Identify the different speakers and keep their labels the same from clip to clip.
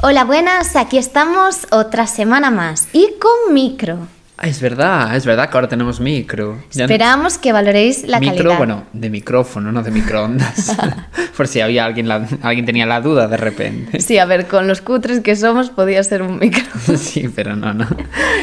Speaker 1: Hola, buenas, aquí estamos otra semana más y con micro.
Speaker 2: Ah, Es verdad, es verdad que ahora tenemos micro. Ya no-
Speaker 1: Esperamos que valoréis la
Speaker 2: micro,
Speaker 1: calidad.
Speaker 2: bueno, de micrófono, no de microondas. Por si había alguien, la- alguien tenía la duda de repente.
Speaker 1: Sí, a ver, con los cutres que somos podía ser un micro.
Speaker 2: Sí, pero no, no.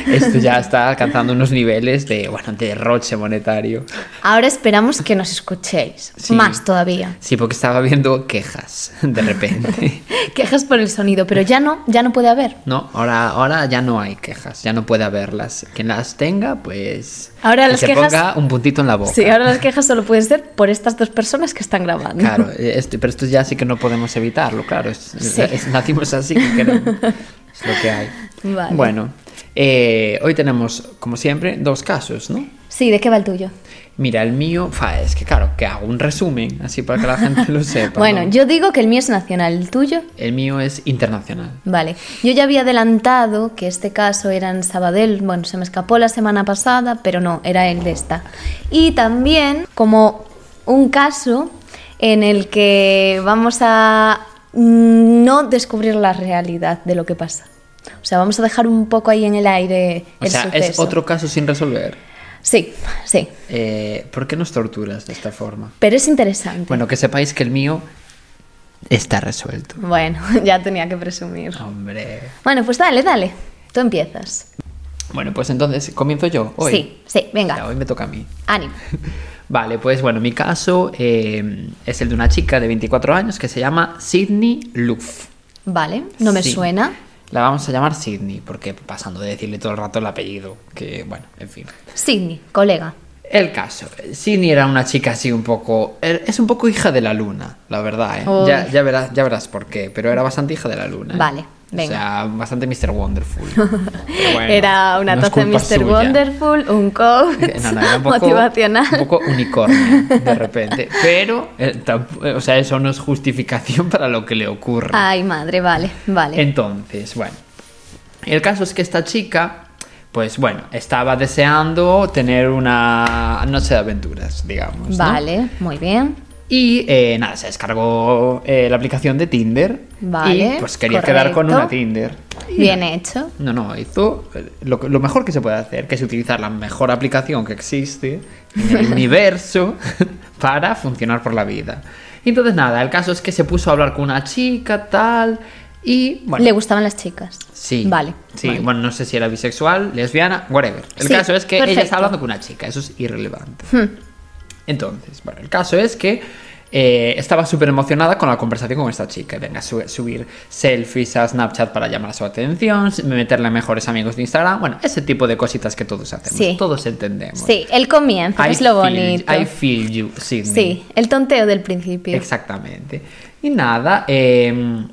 Speaker 2: Esto ya está alcanzando unos niveles de, bueno, de derroche monetario.
Speaker 1: Ahora esperamos que nos escuchéis.
Speaker 2: Sí.
Speaker 1: Más todavía.
Speaker 2: Sí, porque estaba viendo quejas de repente.
Speaker 1: Quejas por el sonido, pero ya no, ya no puede haber.
Speaker 2: No, ahora, ahora ya no hay quejas, ya no puede haberlas. Quien las tenga, pues.
Speaker 1: Ahora
Speaker 2: que
Speaker 1: las
Speaker 2: se
Speaker 1: quejas-
Speaker 2: ponga un puntito en la boca.
Speaker 1: Sí, ahora las quejas solo pueden ser por estas dos personas que están grabando.
Speaker 2: Claro, esto, pero esto ya sí que no podemos evitarlo, claro. Es,
Speaker 1: Sí.
Speaker 2: es- nacimos así que queremos. Es lo que hay.
Speaker 1: Vale.
Speaker 2: Bueno, eh, hoy tenemos, como siempre, dos casos, ¿no?
Speaker 1: Sí, ¿de qué va el tuyo?
Speaker 2: Mira, el mío, fa, es que claro, que hago un resumen, así para que la gente lo sepa.
Speaker 1: Bueno,
Speaker 2: ¿no?
Speaker 1: yo digo que el mío es nacional, ¿el tuyo?
Speaker 2: El mío es internacional.
Speaker 1: Vale, yo ya había adelantado que este caso era en Sabadell, bueno, se me escapó la semana pasada, pero no, era el de esta. Y también como un caso en el que vamos a no descubrir la realidad de lo que pasa. O sea, vamos a dejar un poco ahí en el aire
Speaker 2: O
Speaker 1: el
Speaker 2: sea, es otro caso sin resolver.
Speaker 1: Sí, sí,
Speaker 2: Eh, ¿Por qué nos torturas de esta forma?
Speaker 1: pero es interesante.
Speaker 2: Bueno, que sepáis que el mío está resuelto.
Speaker 1: Bueno, ya tenía que presumir.
Speaker 2: Hombre.
Speaker 1: Bueno, pues dale, dale, tú empiezas.
Speaker 2: Bueno, pues entonces comienzo yo. Hoy.
Speaker 1: Sí, sí, venga,
Speaker 2: Ya, hoy me toca a mí.
Speaker 1: ánimo.
Speaker 2: Vale, pues bueno, mi caso eh, es el de una chica de 24 años que se llama Sydney Luff.
Speaker 1: Vale, no me
Speaker 2: Sí.
Speaker 1: suena.
Speaker 2: La vamos a llamar Sydney, porque pasando de decirle todo el rato el apellido, que bueno, en fin.
Speaker 1: Sydney, colega.
Speaker 2: El caso, Sydney era una chica así un poco... er- Es un poco hija de la luna, la verdad, ¿eh? Ya, ya, verás, ya verás por qué, pero era bastante hija de la luna. ¿eh?
Speaker 1: Vale,
Speaker 2: O sea, bastante Mr. Wonderful. Bueno,
Speaker 1: era una
Speaker 2: no
Speaker 1: taza de Mr.
Speaker 2: suya.
Speaker 1: Wonderful, un coach
Speaker 2: No, no, era un poco,
Speaker 1: motivacional.
Speaker 2: un poco unicornio de repente. Pero, eh, eh, o sea, eso no es justificación para lo que le ocurre.
Speaker 1: Ay, madre, vale, vale.
Speaker 2: Entonces, bueno. El caso es que esta chica, pues bueno, estaba deseando tener una noche de aventuras, digamos.
Speaker 1: Vale, muy bien.
Speaker 2: Y eh, nada, se descargó eh, la aplicación de Tinder.
Speaker 1: Vale,
Speaker 2: Y pues quería quedar con
Speaker 1: correcto.
Speaker 2: una Tinder. Y
Speaker 1: Bien
Speaker 2: nada,
Speaker 1: hecho.
Speaker 2: no, no, hizo eh, lo, lo mejor que se puede hacer, que es utilizar la mejor aplicación que existe en el universo para funcionar por la vida. Y entonces nada, el caso es que se puso a hablar con una chica, tal, y bueno...
Speaker 1: Le gustaban las chicas.
Speaker 2: Sí.
Speaker 1: Vale.
Speaker 2: Sí,
Speaker 1: vale.
Speaker 2: bueno, no sé si era bisexual, lesbiana, whatever. El
Speaker 1: Sí,
Speaker 2: caso es que ella
Speaker 1: perfecto.
Speaker 2: está hablando con una chica, eso es irrelevante.
Speaker 1: Hmm.
Speaker 2: Entonces, bueno, el caso es que eh, estaba súper emocionada con la conversación con esta chica. Venga, su- subir selfies a Snapchat para llamar su atención, meterle a mejores amigos de Instagram. Bueno, ese tipo de cositas que todos hacemos.
Speaker 1: Sí.
Speaker 2: Todos entendemos.
Speaker 1: Sí, el comienzo,
Speaker 2: I
Speaker 1: es lo
Speaker 2: feel-
Speaker 1: bonito.
Speaker 2: I feel you, Sydney.
Speaker 1: Sí, el tonteo del principio.
Speaker 2: Exactamente. Y nada, eh,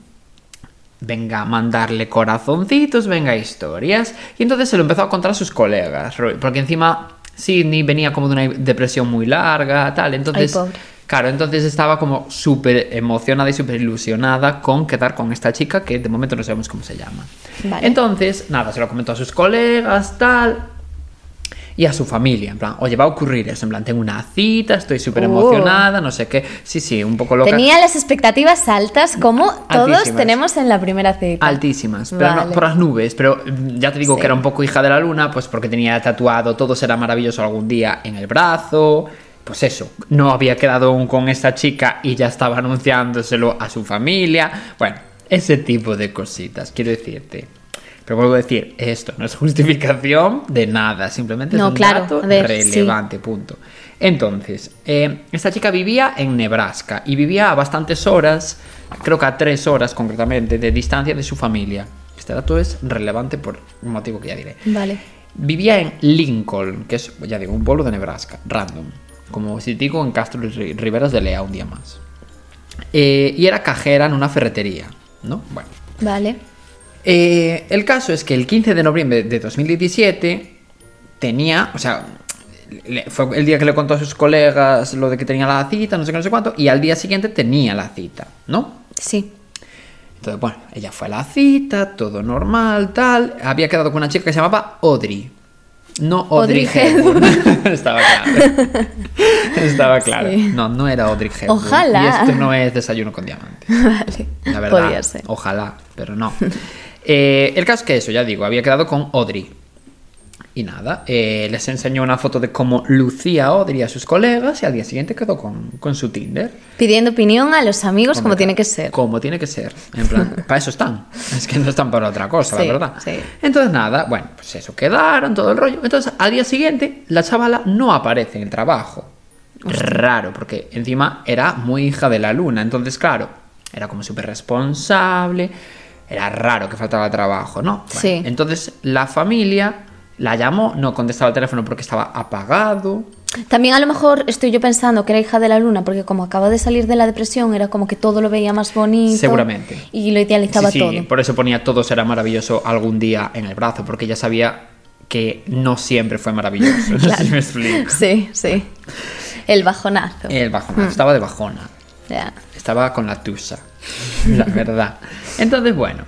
Speaker 2: venga a mandarle corazoncitos, venga historias. Y entonces se lo empezó a contar a sus colegas, porque encima Sidney venía como de una depresión muy larga, tal. Entonces,
Speaker 1: Ay, pobre.
Speaker 2: claro, entonces estaba como súper emocionada y súper ilusionada con quedar con esta chica que de momento no sabemos cómo se llama.
Speaker 1: Vale.
Speaker 2: Entonces, nada, se lo comentó a sus colegas, tal. Y a su familia, en plan, oye, va a ocurrir eso, en plan, tengo una cita, estoy súper emocionada, no sé qué. Sí, sí, un poco loca.
Speaker 1: Tenía las expectativas altas, como todos tenemos en la primera cita.
Speaker 2: Altísimas, pero no por las nubes. Pero mm, ya te digo
Speaker 1: Sí.
Speaker 2: que era un poco hija de la luna, pues porque tenía tatuado todo será maravilloso algún día en el brazo. Pues eso, no había quedado aún con esta chica y ya estaba anunciándoselo a su familia. Bueno, ese tipo de cositas, quiero decirte. Pero vuelvo a decir, esto no es justificación de nada, simplemente
Speaker 1: No,
Speaker 2: es un
Speaker 1: claro,
Speaker 2: dato
Speaker 1: ver, sí.
Speaker 2: relevante, punto. Entonces, eh, esta chica vivía en Nebraska y vivía a bastantes horas, creo que a tres horas concretamente, de distancia de su familia. Este dato es relevante por un motivo que ya diré.
Speaker 1: Vale.
Speaker 2: Vivía en Lincoln, que es, ya digo, un pueblo de Nebraska, random. como si digo, en Castro y Ri- Riberas de Lea un día más. Eh, y era cajera en una ferretería, ¿no? Bueno.
Speaker 1: Vale.
Speaker 2: Eh, el caso es que el 15 de noviembre de 2017 tenía, o sea, fue el día que le contó a sus colegas lo de que tenía la cita, no sé qué, no sé cuánto, y al día siguiente tenía la cita, ¿no?
Speaker 1: Sí.
Speaker 2: Entonces, bueno, ella fue a la cita, todo normal, tal. Había quedado con una chica que se llamaba Audrey. No Audrey,
Speaker 1: Audrey
Speaker 2: Hepburn. Estaba claro. Estaba claro.
Speaker 1: Sí.
Speaker 2: No, no era Audrey Hepburn.
Speaker 1: Ojalá.
Speaker 2: Y esto no es desayuno con diamante.
Speaker 1: Vale.
Speaker 2: La verdad.
Speaker 1: Podría ser.
Speaker 2: Ojalá, pero no. Eh, el caso es que eso, ya digo, había quedado con Audrey. Y nada, eh, les enseñó una foto de cómo lucía Audrey a sus colegas y al día siguiente quedó con, con su Tinder.
Speaker 1: Pidiendo opinión a los amigos como tiene que ser.
Speaker 2: Como tiene que ser. En plan, para eso están. Es que no están para otra cosa,
Speaker 1: Sí,
Speaker 2: la verdad.
Speaker 1: sí.
Speaker 2: Entonces, nada, bueno, pues eso, quedaron, todo el rollo. Entonces, al día siguiente, la chavala no aparece en el trabajo. Raro, porque encima era muy hija de la luna. Entonces, claro, era como súper responsable. Era raro que faltaba trabajo, ¿no? Bueno,
Speaker 1: Sí.
Speaker 2: Entonces, la familia la llamó, no contestaba el teléfono porque estaba apagado.
Speaker 1: También a lo mejor estoy yo pensando que era hija de la luna, porque como acaba de salir de la depresión, era como que todo lo veía más bonito.
Speaker 2: Seguramente.
Speaker 1: Y lo idealizaba
Speaker 2: Sí, sí,
Speaker 1: todo.
Speaker 2: por eso ponía todo será maravilloso algún día en el brazo, porque ella sabía que no siempre fue maravilloso. No sé si me explico.
Speaker 1: Sí, sí. El bajonazo.
Speaker 2: El bajona, estaba de bajona.
Speaker 1: Ya.
Speaker 2: Estaba con la tusa, la verdad. Entonces, bueno,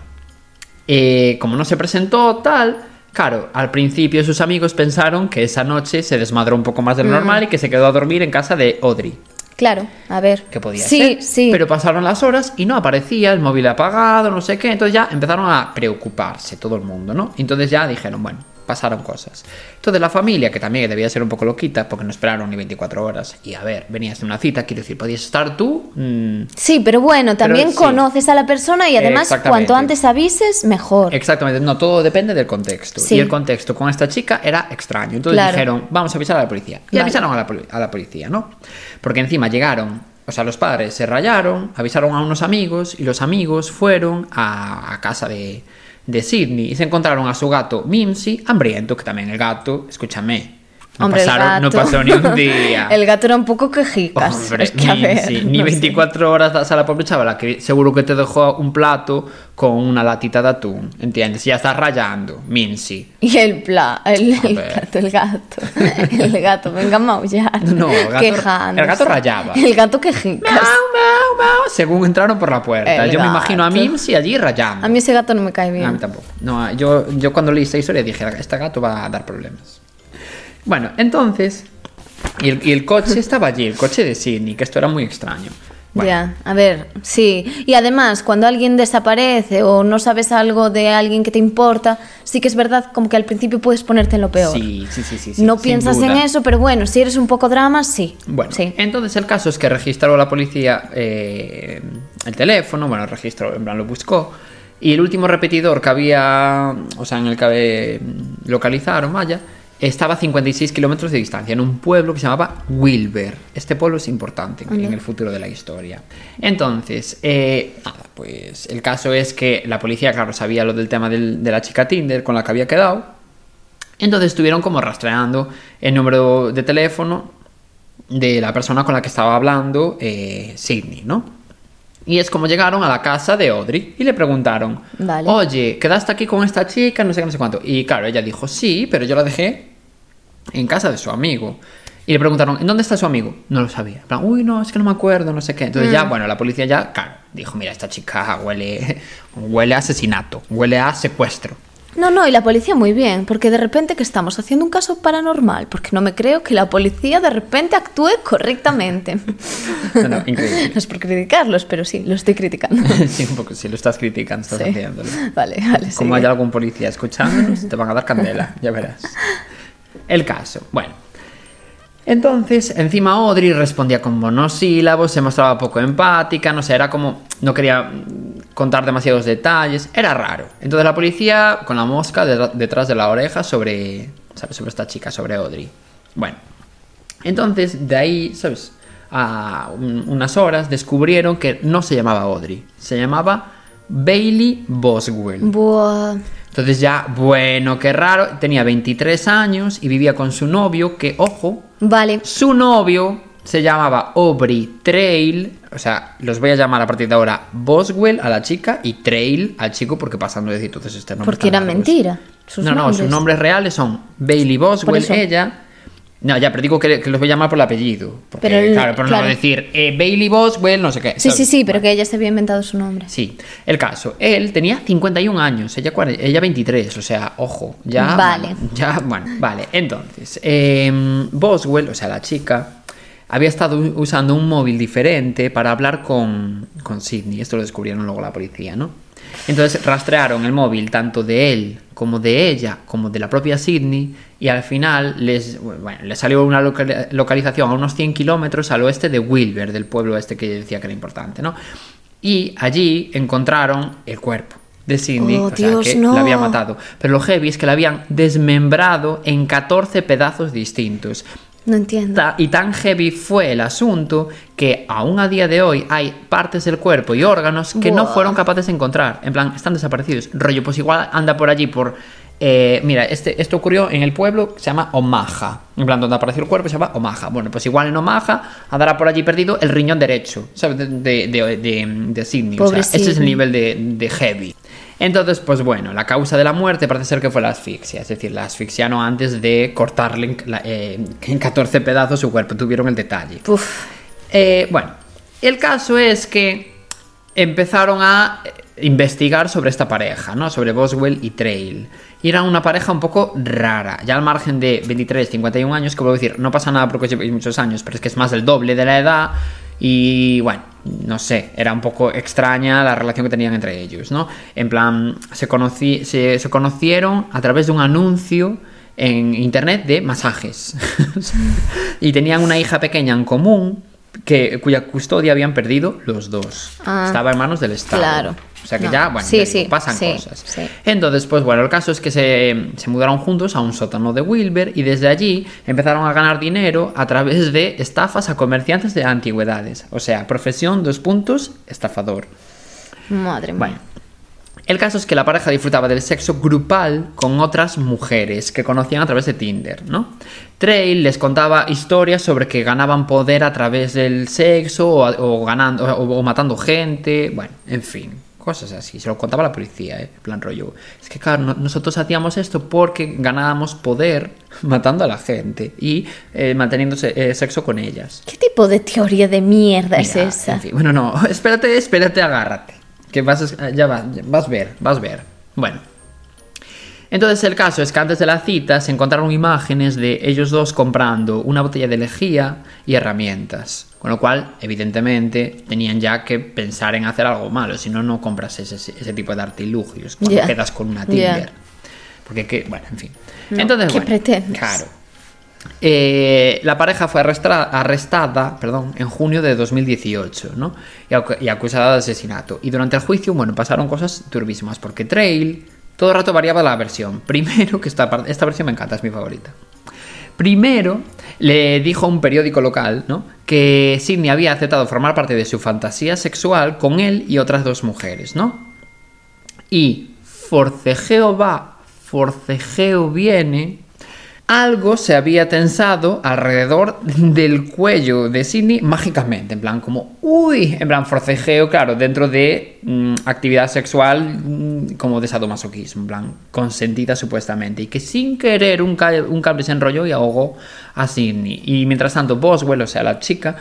Speaker 2: eh, como no se presentó tal, claro, al principio sus amigos pensaron que esa noche se desmadró un poco más de lo normal y que se quedó a dormir en casa de Audrey.
Speaker 1: Claro, a ver.
Speaker 2: que podía
Speaker 1: sí,
Speaker 2: ser.
Speaker 1: Sí,
Speaker 2: Pero pasaron las horas y no aparecía, el móvil apagado, no sé qué. Entonces ya empezaron a preocuparse todo el mundo, ¿no? Entonces ya dijeron, bueno, pasaron cosas. Entonces la familia, que también debía ser un poco loquita, porque no esperaron ni 24 horas. Y a ver, venías de una cita, quiero decir, podías estar tú. mm,
Speaker 1: Sí, pero bueno, también conoces a la persona y además cuanto antes avises, mejor.
Speaker 2: Exactamente, no, todo depende del contexto.
Speaker 1: Sí.
Speaker 2: Y el contexto con esta chica era extraño. Entonces
Speaker 1: Claro.
Speaker 2: dijeron, vamos a avisar a la policía. Y
Speaker 1: Vale.
Speaker 2: avisaron a la, poli- a la policía, ¿no? Porque encima llegaron, o sea, los padres se rayaron, avisaron a unos amigos y los amigos fueron a, a casa de, de Sidney y se encontraron a su gato Mimsy, hambriento, que también el gato, escúchame, no,
Speaker 1: Hombre,
Speaker 2: pasaron- no
Speaker 1: gato-
Speaker 2: pasó ni un día.
Speaker 1: el gato era un poco quejicas.
Speaker 2: Hombre,
Speaker 1: es que, a
Speaker 2: ni,
Speaker 1: ver,
Speaker 2: sí, ni
Speaker 1: no sé.
Speaker 2: 24 horas das a la pobre chavala que seguro que te dejó un plato con una latita de atún, ¿entiendes? Ya estás rayando, Mincy.
Speaker 1: Y el pla, el, el gato, el gato, el gato, venga a maullar.
Speaker 2: No, el gato-
Speaker 1: Quejándose.
Speaker 2: el gato rayaba.
Speaker 1: El gato quejicas.
Speaker 2: Miau, miau, miau, según entraron por la puerta.
Speaker 1: El
Speaker 2: yo me imagino a
Speaker 1: gato.
Speaker 2: Mincy allí rayando.
Speaker 1: A mí ese gato no me cae bien.
Speaker 2: A mí tampoco. No, yo, yo cuando leí esta historia dije, este gato va a dar problemas. Bueno, entonces... Y el, y el coche estaba allí, el coche de Sidney, que esto era muy extraño. Bueno,
Speaker 1: Ya, a ver, sí. Y además, cuando alguien desaparece o no sabes algo de alguien que te importa, sí que es verdad como que al principio puedes ponerte en lo peor.
Speaker 2: Sí, sí, sí, sí, sí,
Speaker 1: no piensas en eso, pero bueno, si eres un poco drama, sí.
Speaker 2: Bueno,
Speaker 1: sí.
Speaker 2: entonces el caso es que registró la policía eh, el teléfono, bueno, registró, en plan lo buscó, y el último repetidor que había, o sea, en el que eh, localizaron, vaya, estaba a 56 kilómetros de distancia, en un pueblo que se llamaba Wilber. Este pueblo es importante en, en el futuro de la historia. Entonces, eh, nada, pues el caso es que la policía, claro, sabía lo del tema del- de la chica Tinder con la que había quedado, entonces estuvieron como rastreando el número de teléfono de la persona con la que estaba hablando eh, Sidney, ¿no? Y es como llegaron a la casa de Audrey y le preguntaron,
Speaker 1: Vale.
Speaker 2: oye, ¿quedaste aquí con esta chica? No sé qué, no sé cuánto. Y claro, ella dijo, sí, pero yo la dejé en casa de su amigo. Y le preguntaron, ¿en dónde está su amigo? No lo sabía. En plan, uy, no, es que no me acuerdo, no sé qué. Entonces
Speaker 1: Mm.
Speaker 2: ya, bueno, la policía ya, claro, dijo, mira, esta chica huele, huele a asesinato, huele a secuestro.
Speaker 1: No, no, y la policía muy bien, porque de repente que estamos haciendo un caso paranormal, porque no me creo que la policía de repente actúe correctamente.
Speaker 2: No, no, increíble.
Speaker 1: No es por criticarlos, pero sí, lo estoy criticando.
Speaker 2: sí, un poco, si lo estás criticando, estás
Speaker 1: Sí.
Speaker 2: haciéndolo.
Speaker 1: Vale, vale.
Speaker 2: Como
Speaker 1: sigue.
Speaker 2: haya algún policía escuchándonos, te van a dar candela, ya verás. El caso, bueno. Entonces, encima Audrey respondía con monosílabos, se mostraba poco empática, no sé, era como. no quería contar demasiados detalles, era raro. Entonces la policía con la mosca de- detrás de la oreja sobre. ¿sabes? Sobre esta chica, sobre Audrey. Bueno. Entonces, de ahí, ¿sabes? A un- unas horas descubrieron que no se llamaba Audrey, se llamaba Bailey Boswell.
Speaker 1: Buah.
Speaker 2: Entonces ya, bueno, qué raro, tenía 23 años y vivía con su novio, que, ojo,
Speaker 1: Vale.
Speaker 2: su novio se llamaba Aubrey Trail, o sea, los voy a llamar a partir de ahora Boswell a la chica y Trail al chico porque pasando de decir entonces este nombre.
Speaker 1: Porque era
Speaker 2: largos.
Speaker 1: mentira. Sus
Speaker 2: no, no, sus nombres reales son Bailey Boswell, ella. No, ya, pero digo que, que los voy a llamar por el apellido. Porque,
Speaker 1: Pero el-
Speaker 2: claro, por
Speaker 1: claro.
Speaker 2: no decir eh, Bailey Boswell, no sé qué.
Speaker 1: Sí,
Speaker 2: ¿sabes?
Speaker 1: sí, sí, pero que ella se había inventado su nombre.
Speaker 2: Sí, el caso, él tenía 51 años, ella, ella 23, o sea, ojo, ya...
Speaker 1: Vale.
Speaker 2: ya, bueno, vale. Entonces, em, Boswell, o sea, la chica, había estado usando un móvil diferente para hablar con, con Sidney. Esto lo descubrieron luego la policía, ¿no? Entonces rastrearon el móvil tanto de él como de ella, como de la propia Sidney, y al final les, bueno, les salió una loca- localización a unos 100 kilómetros al oeste de Wilber, del pueblo este que decía que era importante, ¿no? Y allí encontraron el cuerpo de Sidney,
Speaker 1: Oh,
Speaker 2: o sea,
Speaker 1: Dios,
Speaker 2: que
Speaker 1: no.
Speaker 2: la había matado. Pero lo heavy es que la habían desmembrado en 14 pedazos distintos.
Speaker 1: No entiendo.
Speaker 2: Y tan heavy fue el asunto que aún a día de hoy hay partes del cuerpo y órganos que no fueron capaces de encontrar. En plan, están desaparecidos. Rollo, pues igual anda por allí por... eh, mira, este, esto ocurrió en el pueblo que se llama Omaha. En plan, donde apareció el cuerpo se llama Omaha. Bueno, pues igual en Omaha andará por allí perdido el riñón derecho, ¿sabes? De, de, de. O sea, ese es el nivel de, heavy. Entonces, pues bueno, la causa de la muerte parece ser que fue la asfixia. Es decir, la asfixiaron antes de cortarle en, eh, en 14 pedazos su cuerpo. Tuvieron el detalle.
Speaker 1: Uf.
Speaker 2: Eh, bueno, el caso es que empezaron a investigar sobre esta pareja, ¿no? Sobre Boswell y Trail. Y era una pareja un poco rara, ya al margen de 23, 51 años, que puedo decir, no pasa nada porque llevéis muchos años, pero es que es más del doble de la edad. Y bueno, no sé, era un poco extraña la relación que tenían entre ellos, ¿no? En plan, se, conocí, se conocieron a través de un anuncio en internet de masajes. y tenían una hija pequeña en común que, cuya custodia habían perdido los dos.
Speaker 1: Ah,
Speaker 2: Estaba en manos del Estado.
Speaker 1: claro.
Speaker 2: O sea que
Speaker 1: No.
Speaker 2: ya, bueno,
Speaker 1: Sí,
Speaker 2: ya digo,
Speaker 1: sí,
Speaker 2: pasan
Speaker 1: sí,
Speaker 2: cosas. Entonces, pues bueno, el caso es que se, se mudaron juntos a un sótano de Wilber y desde allí empezaron a ganar dinero a través de estafas a comerciantes de antigüedades. O sea, profesión, dos puntos, estafador.
Speaker 1: Madre mía.
Speaker 2: Bueno, el caso es que la pareja disfrutaba del sexo grupal con otras mujeres que conocían a través de Tinder, ¿no? Trail les contaba historias sobre que ganaban poder a través del sexo o, o ganando o, o matando gente, bueno, en fin, cosas así. Se lo contaba la policía, ¿eh? En plan rollo. Es que claro, no- nosotros hacíamos esto porque ganábamos poder matando a la gente y eh, manteniendo eh, sexo con ellas.
Speaker 1: ¿Qué tipo de teoría de mierda es esa?
Speaker 2: en fin, bueno, no, espérate, espérate, agárrate. Que vas, a- ya vas, vas a ver, vas a ver. Bueno. Entonces el caso es que antes de la cita se encontraron imágenes de ellos dos comprando una botella de lejía y herramientas. Con lo cual, evidentemente, tenían ya que pensar en hacer algo malo. Si no, no compras ese, ese tipo de artilugios cuando quedas con una. Tinder. Porque, que, bueno, en fin.
Speaker 1: No,
Speaker 2: Entonces,
Speaker 1: ¿qué
Speaker 2: bueno,
Speaker 1: pretendes?
Speaker 2: Claro. Eh, la pareja fue arrestra- arrestada perdón, en junio de 2018 ¿no? y, acu- y acusada de asesinato. Y durante el juicio, bueno, pasaron cosas turbísimas porque Trail todo el rato variaba la versión. Primero, que esta, esta versión me encanta, es mi favorita. Primero, le dijo a un periódico local ¿no? que Sidney había aceptado formar parte de su fantasía sexual con él y otras dos mujeres, ¿no? Y forcejeo va, forcejeo viene. Algo se había tensado alrededor del cuello de Sidney mágicamente, en plan como, uy, en plan forcejeo, claro, dentro de mm, actividad sexual mm, como de sadomasoquismo, en plan consentida supuestamente, y que sin querer un, ca- un cable se enrolló y ahogó a Sidney. Y mientras tanto Boswell, o sea, la chica,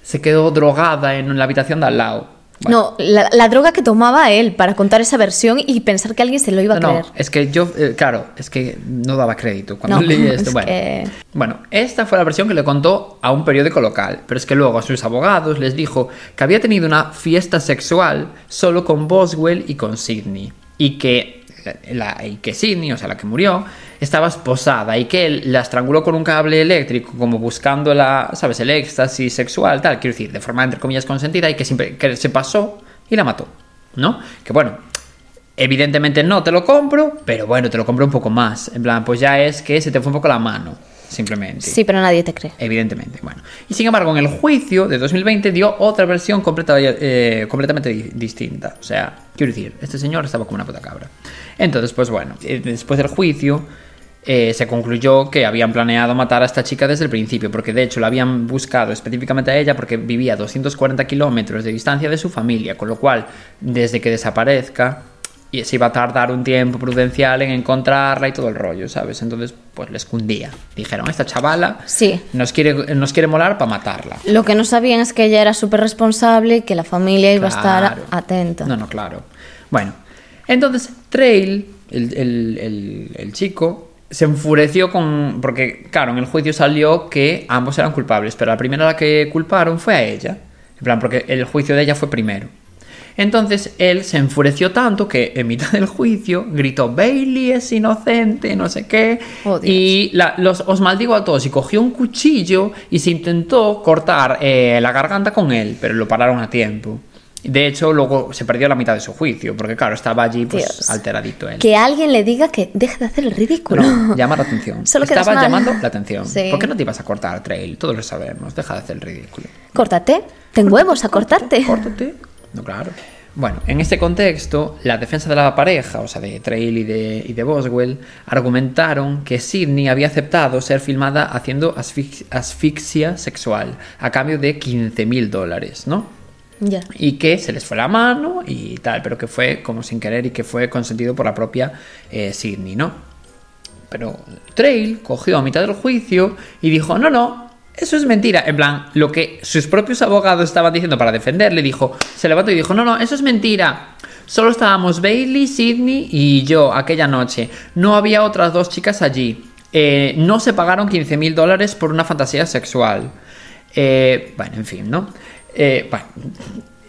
Speaker 2: se quedó drogada en la habitación de al lado.
Speaker 1: No, la, la droga que tomaba él para contar esa versión y pensar que alguien se lo iba a
Speaker 2: no,
Speaker 1: creer.
Speaker 2: es que yo, eh, claro, es que no daba crédito cuando
Speaker 1: No,
Speaker 2: leí esto.
Speaker 1: es
Speaker 2: Bueno,
Speaker 1: que-
Speaker 2: bueno, esta fue la versión que le contó a un periódico local, pero es que luego a sus abogados les dijo que había tenido una fiesta sexual solo con Boswell y con Sidney. Y que, la, y que Sidney, o sea, la que murió, estaba esposada y que él la estranguló con un cable eléctrico, como buscando la, ¿sabes?, el éxtasis sexual, tal, quiero decir, de forma entre comillas consentida, y que, siempre, que se pasó y la mató, ¿no? Que bueno, Evidentemente no te lo compro, pero bueno, te lo compro un poco más. En plan, pues ya es que se te fue un poco la mano. simplemente.
Speaker 1: Sí, pero nadie te cree.
Speaker 2: Evidentemente, bueno. Y sin embargo, en el juicio de 2020 dio otra versión completa- eh, completamente di- distinta. O sea, quiero decir, este señor estaba como una puta cabra. Entonces, pues bueno, eh, después del juicio eh, se concluyó que habían planeado matar a esta chica desde el principio, porque de hecho la habían buscado específicamente a ella porque vivía a 240 kilómetros de distancia de su familia, con lo cual, desde que desaparezca, y se iba a tardar un tiempo prudencial en encontrarla y todo el rollo, ¿sabes? Entonces, pues les cundía. Dijeron, esta chavala
Speaker 1: Sí.
Speaker 2: nos quiere, nos quiere molar para matarla.
Speaker 1: Lo que no sabían es que ella era súper responsable y que la familia iba a estar atenta.
Speaker 2: No, no, claro. Bueno, entonces Trail, el, el- el- el chico, se enfureció con... Porque, claro, en el juicio salió que ambos eran culpables, pero la primera a la que culparon fue a ella. En plan, porque el juicio de ella fue primero. Entonces él se enfureció tanto que en mitad del juicio gritó Bailey es inocente, no sé qué.
Speaker 1: Oh,
Speaker 2: y la- los, os maldigo a todos. Y cogió un cuchillo y se intentó cortar eh, la garganta con él, pero lo pararon a tiempo. De hecho, luego se perdió la mitad de su juicio, porque claro, estaba allí pues
Speaker 1: Dios.
Speaker 2: alteradito él.
Speaker 1: Que alguien le diga que deje de hacer el ridículo.
Speaker 2: No, llama la atención.
Speaker 1: Solo
Speaker 2: Estaba llamando la atención.
Speaker 1: Sí.
Speaker 2: ¿Por qué no te ibas a cortar, Trail? Todos lo sabemos. Deja de hacer el ridículo.
Speaker 1: Córtate. Ten huevos a cortarte.
Speaker 2: Córtate. No, claro. Bueno, en este contexto, la defensa de la pareja, o sea, de Trail y de, y de Boswell, argumentaron que Sidney había aceptado ser filmada haciendo asfix- asfixia sexual a cambio de 15 mil dólares, ¿no? Y que se les fue la mano y tal, pero que fue como sin querer y que fue consentido por la propia eh, Sidney, ¿no? Pero Trail cogió a mitad del juicio y dijo, no, no, eso es mentira. En plan, lo que sus propios abogados estaban diciendo para defenderle, dijo, se levantó y dijo, no, no, eso es mentira. Solo estábamos Bailey, Sidney y yo aquella noche. No había otras dos chicas allí. Eh, no se pagaron 15 mil dólares por una fantasía sexual. Eh, bueno, en fin, ¿no? Eh,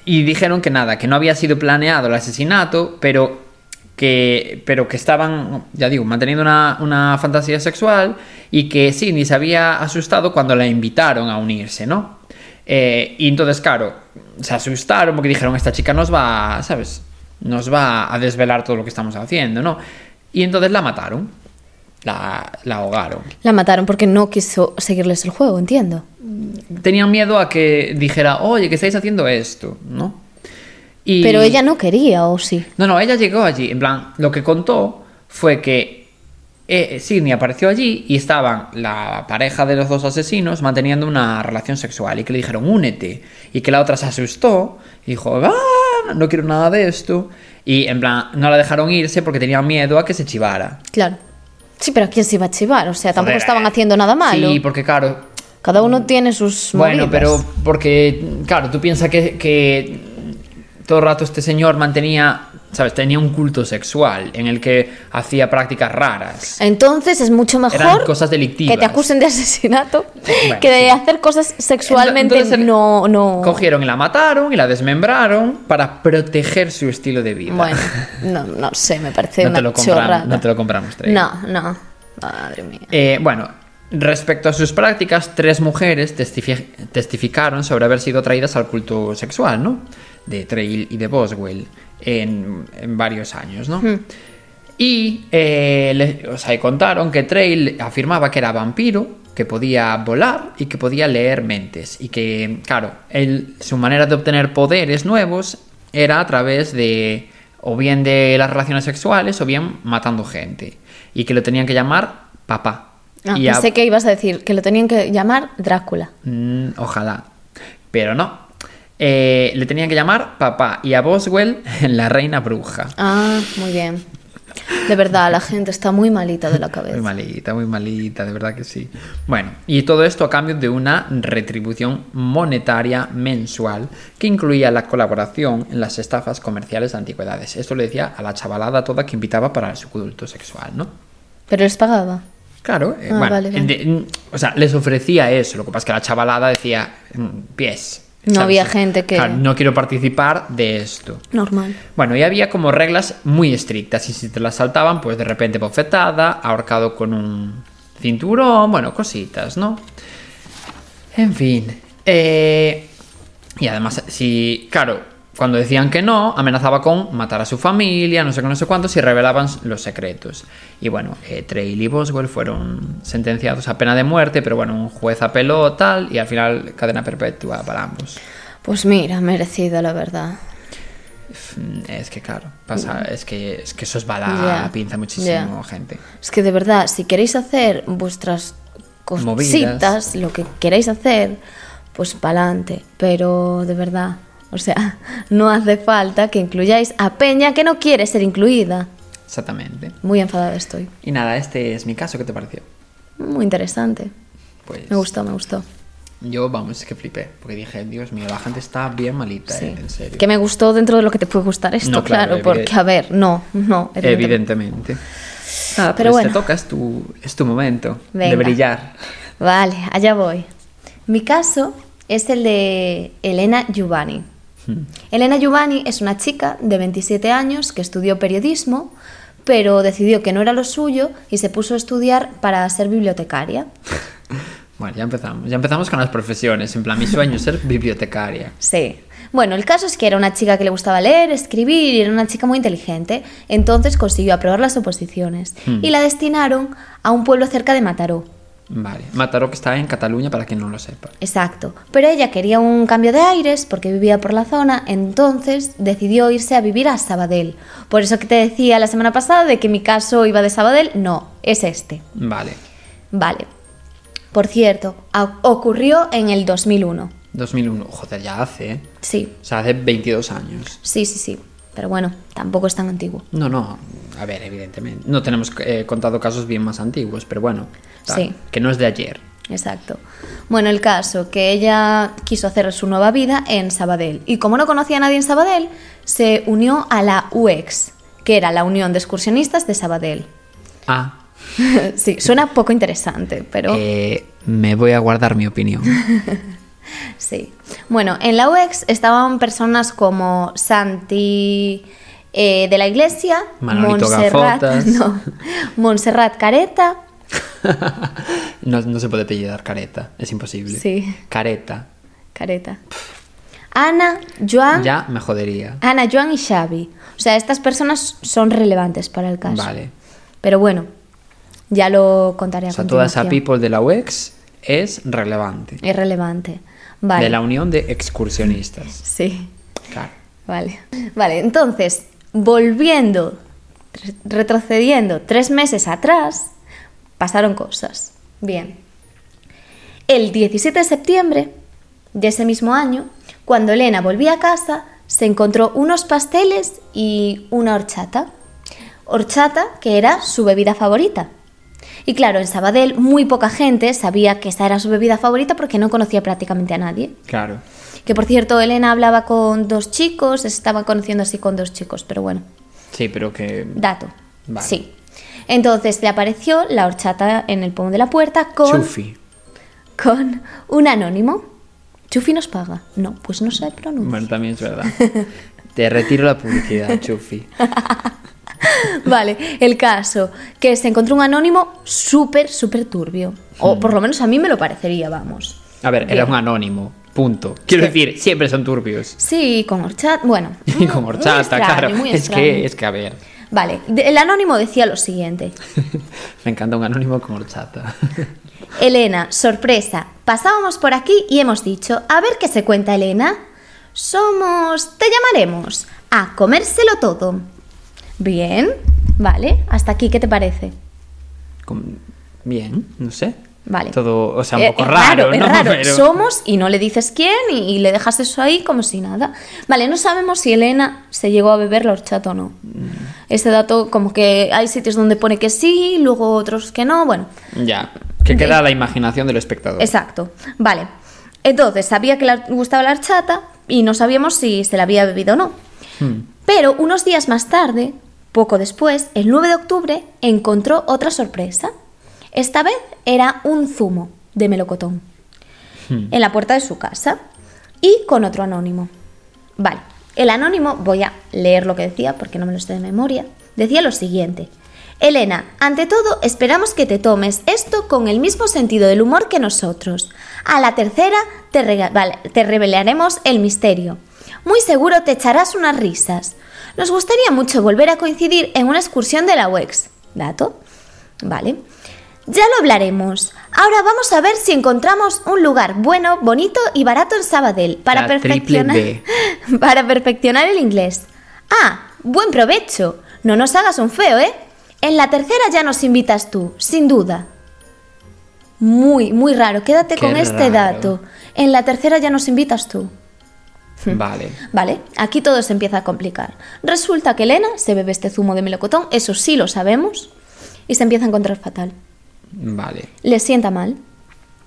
Speaker 2: y dijeron que nada, que no había sido planeado el asesinato, pero que, pero que estaban, ya digo, manteniendo una, una fantasía sexual y que Sidney se había asustado cuando la invitaron a unirse, ¿no? Eh, y entonces, claro, se asustaron porque dijeron, esta chica nos va, ¿sabes? Nos va a desvelar todo lo que estamos haciendo, ¿no? Y entonces la mataron, la, la ahogaron.
Speaker 1: La mataron porque no quiso seguirles el juego, entiendo.
Speaker 2: Tenían miedo a que dijera, oye, que estáis haciendo esto, ¿no? Y...
Speaker 1: Pero ella no quería, ¿o sí?
Speaker 2: No, no, ella llegó allí. En plan, lo que contó fue que eh, Sidney apareció allí y estaban la pareja de los dos asesinos manteniendo una relación sexual y que le dijeron, únete. Y que la otra se asustó y dijo, ah, no quiero nada de esto. Y en plan, no la dejaron irse porque tenían miedo a que se chivara.
Speaker 1: Claro. Sí, pero ¿a quién se iba a chivar? O sea, tampoco estaban
Speaker 2: eh,
Speaker 1: haciendo nada malo.
Speaker 2: Sí, porque claro,
Speaker 1: Cada uno tiene sus
Speaker 2: Bueno,
Speaker 1: movidas.
Speaker 2: pero porque, claro, tú piensas que, que todo el rato este señor mantenía, ¿sabes? Tenía un culto sexual en el que hacía prácticas raras.
Speaker 1: Entonces es mucho
Speaker 2: Eran
Speaker 1: mejor
Speaker 2: cosas delictivas.
Speaker 1: que te acusen de asesinato
Speaker 2: Bueno,
Speaker 1: que de
Speaker 2: sí.
Speaker 1: hacer cosas sexualmente
Speaker 2: Entonces,
Speaker 1: no, no...
Speaker 2: Cogieron y la mataron y la desmembraron para proteger su estilo de vida.
Speaker 1: Bueno, no, no sé, me parece
Speaker 2: no,
Speaker 1: una
Speaker 2: te lo no te lo compramos. Trey.
Speaker 1: No, no. Madre mía.
Speaker 2: Eh, bueno, respecto a sus prácticas, tres mujeres testifi- testificaron sobre haber sido atraídas al culto sexual, ¿no? De Trail y de Boswell en, en varios años, ¿no? Y eh, le- o sea, contaron que Trail afirmaba que era vampiro, que podía volar y que podía leer mentes. Y que, claro, él, su manera de obtener poderes nuevos era a través de o bien de las relaciones sexuales o bien matando gente. Y que lo tenían que llamar papá.
Speaker 1: Ah,
Speaker 2: Y a-
Speaker 1: pensé que ibas a decir que lo tenían que llamar Drácula.
Speaker 2: Mm, ojalá. Pero no. Eh, le tenían que llamar papá y a Boswell la reina bruja.
Speaker 1: Ah, muy bien. De verdad, la gente está muy malita de la cabeza.
Speaker 2: Muy malita, muy malita, de verdad que sí. Bueno, y todo esto a cambio de una retribución monetaria mensual que incluía la colaboración en las estafas comerciales de antigüedades. Esto le decía a la chavalada toda que invitaba para su culto sexual, ¿no?
Speaker 1: Pero les pagaba.
Speaker 2: Claro, eh,
Speaker 1: Ah,
Speaker 2: bueno,
Speaker 1: vale, vale.
Speaker 2: de- o sea, les ofrecía eso. Lo que pasa es que la chavalada decía, mm, pies.
Speaker 1: No
Speaker 2: ¿sabes?
Speaker 1: había gente que-
Speaker 2: Claro, no quiero participar de esto.
Speaker 1: Normal.
Speaker 2: Bueno, y había como reglas muy estrictas y si te las saltaban, pues de repente bofetada, ahorcado con un cinturón, bueno, cositas, ¿no? En fin. eh, y además, si, claro, cuando decían que no, amenazaba con matar a su familia, no sé qué, no sé cuánto, si revelaban los secretos. Y bueno, eh, Trail y Boswell fueron sentenciados a pena de muerte, pero bueno, un juez apeló tal y al final cadena perpetua para ambos.
Speaker 1: Pues mira, merecido, la verdad.
Speaker 2: Mm, Es que claro, pasa, es que, es que eso es bala
Speaker 1: Ya,
Speaker 2: pinza muchísimo
Speaker 1: ya.
Speaker 2: gente.
Speaker 1: Es que de verdad, si queréis hacer vuestras cositas,
Speaker 2: Movidas.
Speaker 1: lo que queréis hacer, pues pa'lante. Pero de verdad, o sea, no hace falta que incluyáis a Peña que no quiere ser incluida.
Speaker 2: Exactamente.
Speaker 1: Muy enfadada estoy.
Speaker 2: Y nada, este es mi caso, ¿qué te pareció?
Speaker 1: Muy interesante.
Speaker 2: Pues
Speaker 1: Me gustó, me gustó.
Speaker 2: yo, vamos, es que flipé, porque dije, Dios mío, la gente está bien malita,
Speaker 1: Sí.
Speaker 2: eh, en serio.
Speaker 1: Que me gustó dentro de lo que te puede gustar esto,
Speaker 2: No, claro,
Speaker 1: claro, porque a ver, no, no, evidentemente.
Speaker 2: Evidentemente. Ah,
Speaker 1: Pero
Speaker 2: pues
Speaker 1: bueno.
Speaker 2: te toca, es tu, es tu momento de brillar.
Speaker 1: Vale, allá voy. Mi caso es el de Elena Giovanni.
Speaker 2: Hmm.
Speaker 1: Elena Giovanni es una chica de 27 años que estudió periodismo, pero decidió que no era lo suyo y se puso a estudiar para ser bibliotecaria.
Speaker 2: Bueno, ya empezamos. Ya empezamos con las profesiones. En plan, mi sueño es ser bibliotecaria.
Speaker 1: Sí. Bueno, el caso es que era una chica que le gustaba leer, escribir y era una chica muy inteligente. Entonces consiguió aprobar las oposiciones
Speaker 2: Hmm.
Speaker 1: y la destinaron a un pueblo cerca de Mataró.
Speaker 2: Vale. Mataró que está en Cataluña, para quien no lo sepa.
Speaker 1: Exacto. Pero ella quería un cambio de aires porque vivía por la zona, entonces decidió irse a vivir a Sabadell. Por eso que te decía la semana pasada de que mi caso iba de Sabadell, no, es este.
Speaker 2: Vale.
Speaker 1: Vale. Por cierto, ocurrió en el 2001.
Speaker 2: 2001. Joder, ya hace, ¿eh?
Speaker 1: Sí,
Speaker 2: O sea, hace 22 años.
Speaker 1: sí, sí, sí. Pero bueno, tampoco es tan antiguo.
Speaker 2: No, no. A ver, evidentemente. No tenemos eh, contado casos bien más antiguos, pero bueno. tal,
Speaker 1: Sí.
Speaker 2: Que no es de ayer.
Speaker 1: Exacto. Bueno, el caso, que ella quiso hacer su nueva vida en Sabadell. Y como no conocía a nadie en Sabadell, se unió a la UEX, que era la Unión de Excursionistas de Sabadell.
Speaker 2: Ah.
Speaker 1: sí, suena poco interesante, pero
Speaker 2: eh, me voy a guardar mi opinión.
Speaker 1: sí. Bueno, en la UEX estaban personas como Santi eh, de la Iglesia,
Speaker 2: Manolito
Speaker 1: Montserrat,
Speaker 2: Gafotas.
Speaker 1: no, Montserrat Careta,
Speaker 2: no, no se puede apellidar careta. Es imposible.
Speaker 1: Sí.
Speaker 2: Careta.
Speaker 1: Careta, Ana, Joan,
Speaker 2: Ya me jodería.
Speaker 1: Ana, Joan y Xavi. O sea, estas personas son relevantes para el caso.
Speaker 2: Vale.
Speaker 1: Pero bueno, ya lo contaré a
Speaker 2: O sea, toda esa people de la UEX es relevante.
Speaker 1: Es relevante. Vale.
Speaker 2: De la unión de excursionistas.
Speaker 1: Sí.
Speaker 2: Claro.
Speaker 1: Vale. Vale, entonces, volviendo, re- retrocediendo tres meses atrás, pasaron cosas. Bien. El 17 de septiembre de ese mismo año, cuando Elena volvía a casa, se encontró unos pasteles y una horchata. Horchata que era su bebida favorita. Y claro, en Sabadell muy poca gente sabía que esa era su bebida favorita porque no conocía prácticamente a nadie.
Speaker 2: Claro.
Speaker 1: Que por cierto, Elena hablaba con dos chicos, se estaba conociendo así con dos chicos, pero bueno,
Speaker 2: Sí, pero que.
Speaker 1: dato.
Speaker 2: Vale.
Speaker 1: Sí. Entonces le apareció la horchata en el pomo de la puerta con,
Speaker 2: Chufi.
Speaker 1: con un anónimo. ¿Chufi nos paga? No, pues no se pronuncia.
Speaker 2: Bueno, también es verdad. Te retiro la publicidad, Chufi.
Speaker 1: Vale, el caso, que se encontró un anónimo súper, súper turbio.
Speaker 2: Hmm.
Speaker 1: O por lo menos a mí me lo parecería, vamos.
Speaker 2: A ver, era un anónimo. Punto. Quiero
Speaker 1: Sí.
Speaker 2: decir, siempre son turbios.
Speaker 1: Sí, con horchata, bueno.
Speaker 2: Y con horchata,
Speaker 1: extraño,
Speaker 2: claro. Es que, es que, a ver.
Speaker 1: Vale, el anónimo decía lo siguiente.
Speaker 2: Me encanta un anónimo con horchata.
Speaker 1: Elena, sorpresa. Pasábamos por aquí y hemos dicho, a ver qué se cuenta Elena. Somos, te llamaremos a comérselo todo. Bien, vale, hasta aquí, ¿qué te parece?
Speaker 2: Bien, no sé.
Speaker 1: Vale.
Speaker 2: Todo, o sea, un
Speaker 1: Eh,
Speaker 2: poco
Speaker 1: es
Speaker 2: raro,
Speaker 1: es
Speaker 2: ¿no?
Speaker 1: raro.
Speaker 2: Pero-
Speaker 1: Somos y no le dices quién y, y le dejas eso ahí como si nada. Vale, no sabemos si Elena se llegó a beber la horchata o no.
Speaker 2: Mm.
Speaker 1: Ese dato como que hay sitios donde pone que sí, luego otros que no, bueno.
Speaker 2: Ya. Que queda a la imaginación del espectador.
Speaker 1: Exacto. Vale. Entonces, sabía que le gustaba la horchata y no sabíamos si se la había bebido o no.
Speaker 2: Hmm.
Speaker 1: Pero unos días más tarde, poco después, el 9 de octubre, encontró otra sorpresa. Esta vez era un zumo de melocotón
Speaker 2: Hmm.
Speaker 1: en la puerta de su casa y con otro anónimo. Vale, el anónimo, voy a leer lo que decía porque no me lo sé de memoria, decía lo siguiente. Elena, ante todo esperamos que te tomes esto con el mismo sentido del humor que nosotros. A la tercera te, vale, te revelaremos el misterio. Muy seguro te echarás unas risas. Nos gustaría mucho volver a coincidir en una excursión de la UEX. ¿Dato? Vale. Ya lo hablaremos. Ahora vamos a ver si encontramos un lugar bueno, bonito y barato en Sabadell para perfeccionar para perfeccionar el inglés. Ah, buen provecho. No nos hagas un feo, ¿eh? En la tercera ya nos invitas tú, sin duda. Muy, muy raro. Quédate
Speaker 2: Qué
Speaker 1: con este
Speaker 2: raro.
Speaker 1: dato. En la tercera ya nos invitas tú.
Speaker 2: Vale.
Speaker 1: Vale, aquí todo se empieza a complicar. Resulta que Elena se bebe este zumo de melocotón, eso sí lo sabemos, y se empieza a encontrar fatal.
Speaker 2: Vale.
Speaker 1: Le sienta mal.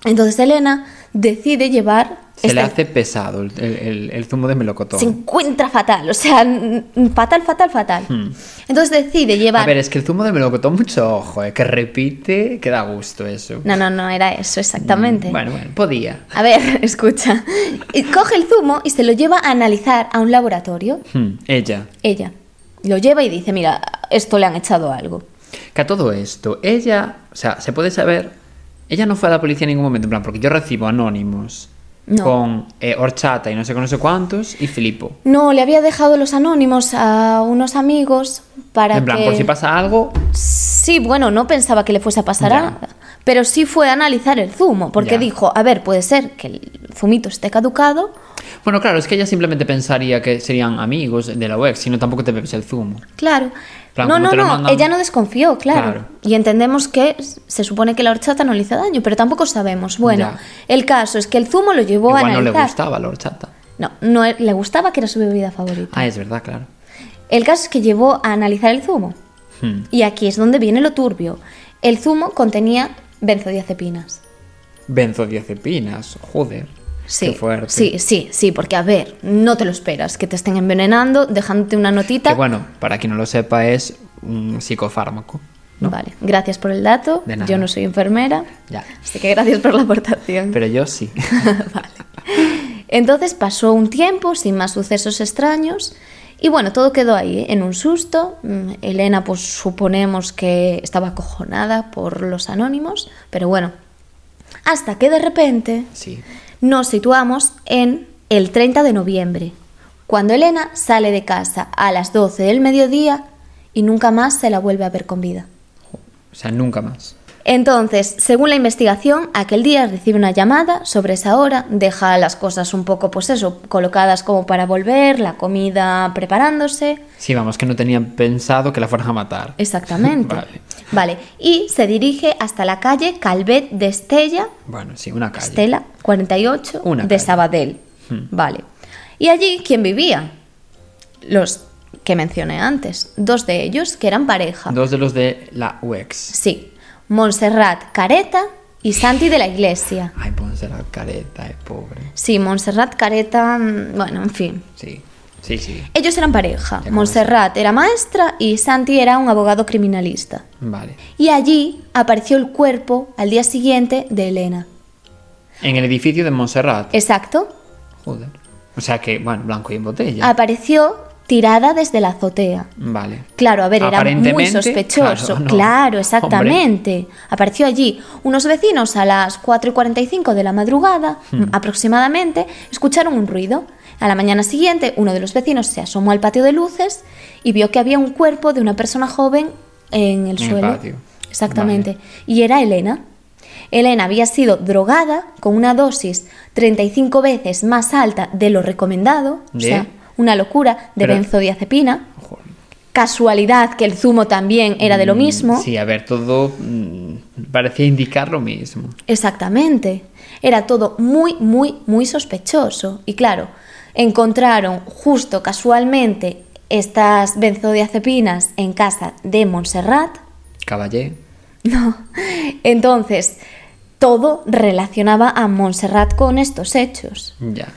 Speaker 1: Entonces Elena decide llevar...
Speaker 2: Se le
Speaker 1: este-
Speaker 2: hace pesado el, el- el- el zumo de melocotón.
Speaker 1: Se encuentra fatal, o sea, fatal, fatal, fatal. Entonces decide llevar...
Speaker 2: Hmm. A ver, es que el zumo de melocotón, mucho ojo, eh, que repite, que da gusto eso.
Speaker 1: No, no, no era eso exactamente.
Speaker 2: Bueno, bueno, podía.
Speaker 1: A ver, escucha. Y Coge el zumo y se lo lleva a analizar a un laboratorio.
Speaker 2: Hmm, ella.
Speaker 1: Ella lo lleva y dice, mira, esto le han echado algo.
Speaker 2: Que a todo esto, ella, o sea, se puede saber, ella no fue a la policía en ningún momento, en plan, porque yo recibo anónimos
Speaker 1: No.
Speaker 2: con eh, horchata y no sé con no sé cuántos y flipo.
Speaker 1: No, le había dejado los anónimos a unos amigos para
Speaker 2: En plan,
Speaker 1: que...
Speaker 2: por si pasa algo,
Speaker 1: Sí, bueno, no pensaba que le fuese a pasar nada. Pero sí fue a analizar el zumo, porque
Speaker 2: Ya.
Speaker 1: dijo, a ver, puede ser que el zumito esté caducado.
Speaker 2: Bueno, claro, es que ella simplemente pensaría que serían amigos de la UEX, si no tampoco te bebes el zumo.
Speaker 1: Claro.
Speaker 2: Plan,
Speaker 1: no, no, no, ella no desconfió, claro.
Speaker 2: Claro.
Speaker 1: Y entendemos que se supone que la horchata no le hizo daño, pero tampoco sabemos. Bueno,
Speaker 2: Ya.
Speaker 1: el caso es que el zumo lo llevó
Speaker 2: Igual
Speaker 1: a
Speaker 2: no le
Speaker 1: analizar.
Speaker 2: gustaba la horchata.
Speaker 1: No, no e- le gustaba que era su bebida favorita.
Speaker 2: Ah, es verdad, claro.
Speaker 1: El caso es que llevó a analizar el zumo.
Speaker 2: Hmm.
Speaker 1: Y aquí es donde viene lo turbio. El zumo contenía benzodiazepinas.
Speaker 2: Benzodiazepinas, joder.
Speaker 1: Sí,
Speaker 2: Qué fuerte.
Speaker 1: sí, sí, sí, porque a ver, no te lo esperas, que te estén envenenando, dejándote una notita.
Speaker 2: Que bueno, para quien no lo sepa, es un psicofármaco. ¿no?
Speaker 1: Vale, gracias por el dato.
Speaker 2: De nada.
Speaker 1: Yo no soy enfermera,
Speaker 2: Ya.
Speaker 1: así que gracias por la aportación.
Speaker 2: Pero yo sí.
Speaker 1: Entonces pasó un tiempo sin más sucesos extraños y bueno, todo quedó ahí, ¿eh? en un susto. Mm, Elena, pues suponemos que estaba acojonada por los anónimos, pero bueno, hasta que de repente
Speaker 2: Sí.
Speaker 1: Nos situamos en el 30 de noviembre, cuando Elena sale de casa a las 12 del mediodía y nunca más se la vuelve a ver con vida.
Speaker 2: O sea, nunca más.
Speaker 1: Entonces, según la investigación, aquel día recibe una llamada sobre esa hora, deja las cosas un poco, pues eso, colocadas como para volver, la comida preparándose.
Speaker 2: Sí, vamos, que no tenían pensado que la fueran a matar.
Speaker 1: Exactamente.
Speaker 2: Vale.
Speaker 1: Vale, y se dirige hasta la calle Calvet de Estella,
Speaker 2: Bueno, sí, una calle.
Speaker 1: Estela 48
Speaker 2: Una
Speaker 1: de
Speaker 2: calle.
Speaker 1: Sabadell.
Speaker 2: Hmm.
Speaker 1: Vale. Y allí, ¿quién vivía? Los que mencioné antes. Dos de ellos, que eran pareja.
Speaker 2: Dos de los de la UEX.
Speaker 1: Sí. Montserrat Careta y Santi de la Iglesia.
Speaker 2: Ay, ponse la careta, eh, pobre.
Speaker 1: Sí, Montserrat Careta, mm, bueno, en fin.
Speaker 2: Sí, sí, sí.
Speaker 1: Ellos eran pareja. Montserrat era maestra y Santi era un abogado criminalista.
Speaker 2: Vale.
Speaker 1: Y allí apareció el cuerpo al día siguiente de Elena.
Speaker 2: En el edificio de Montserrat.
Speaker 1: Exacto.
Speaker 2: Joder. O sea que, bueno, blanco y en botella.
Speaker 1: Apareció tirada desde la azotea.
Speaker 2: Vale.
Speaker 1: Claro, a ver, era muy sospechoso.
Speaker 2: claro,
Speaker 1: exactamente. Apareció allí. Unos vecinos a las 4 y 45 de la madrugada,
Speaker 2: Hmm.
Speaker 1: aproximadamente, escucharon un ruido. A la mañana siguiente, uno de los vecinos se asomó al patio de luces y vio que había un cuerpo de una persona joven en el
Speaker 2: En el
Speaker 1: suelo.
Speaker 2: patio.
Speaker 1: Exactamente. Y era Elena. Elena había sido drogada con una dosis 35 veces más alta de lo recomendado, o
Speaker 2: ¿De?
Speaker 1: sea, una locura de
Speaker 2: Pero-
Speaker 1: benzodiazepina. Casualidad que el zumo también era de lo mismo.
Speaker 2: Mm, Sí, a ver, todo mm, parecía indicar lo mismo.
Speaker 1: Exactamente. Era todo muy, muy, muy sospechoso. Y claro, encontraron justo casualmente estas benzodiazepinas en casa de Montserrat.
Speaker 2: Caballé.
Speaker 1: No. Entonces, todo relacionaba a Montserrat con estos hechos.
Speaker 2: Ya.